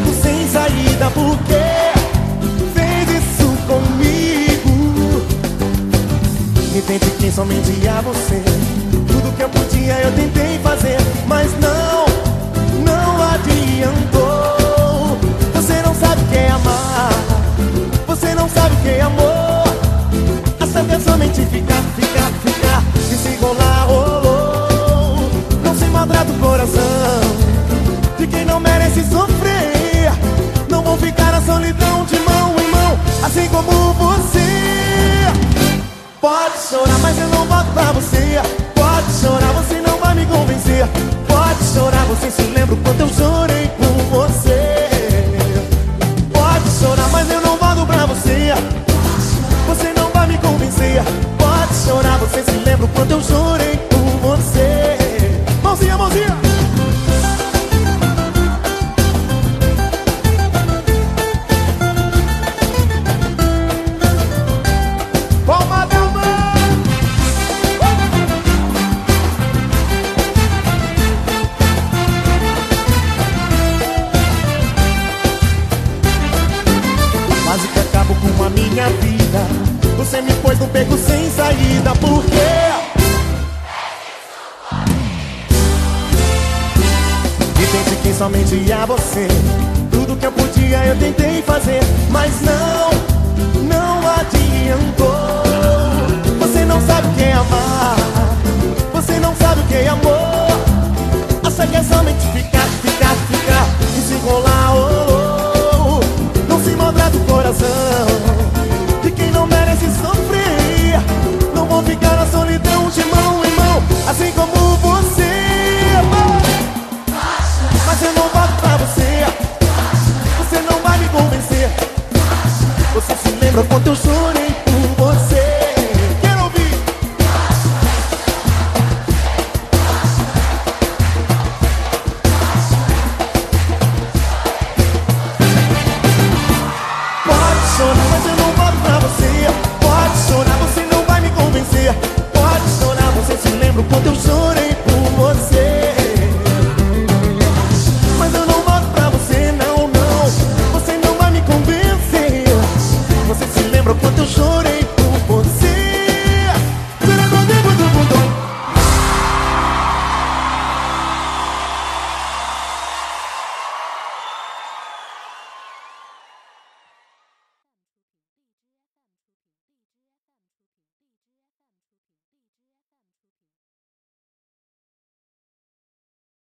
beco sem saída porque fez isso comigo. Me tente quem somente a você. Tudo que eu podia eu tentei fazer, mas não, não adiantou. Você não sabe o que é amar. Você não sabe o que é amor. A somente ficar, ficar, ficar e se rolar. Assim como você. Pode chorar, mas eu não volto pra você. Pode chorar, você não vai me convencer. Pode chorar, você se lembra o quanto eu chorei por você. Pode chorar, mas eu não volto pra você. Você não vai me convencer. Pode chorar, você se lembra o quanto eu chorei minha vida. Você me pôs no beco sem saída Por quê? E pense que somente a você. Tudo que eu podia eu tentei fazer Mas não, não adiantou. Você não sabe o que é amar. Você não sabe o que é amor. Acha que é somente ficar, ficar, ficar E se rolar, oh, oh, oh. Não se maltrata o coração Pra quanto eu sou tus.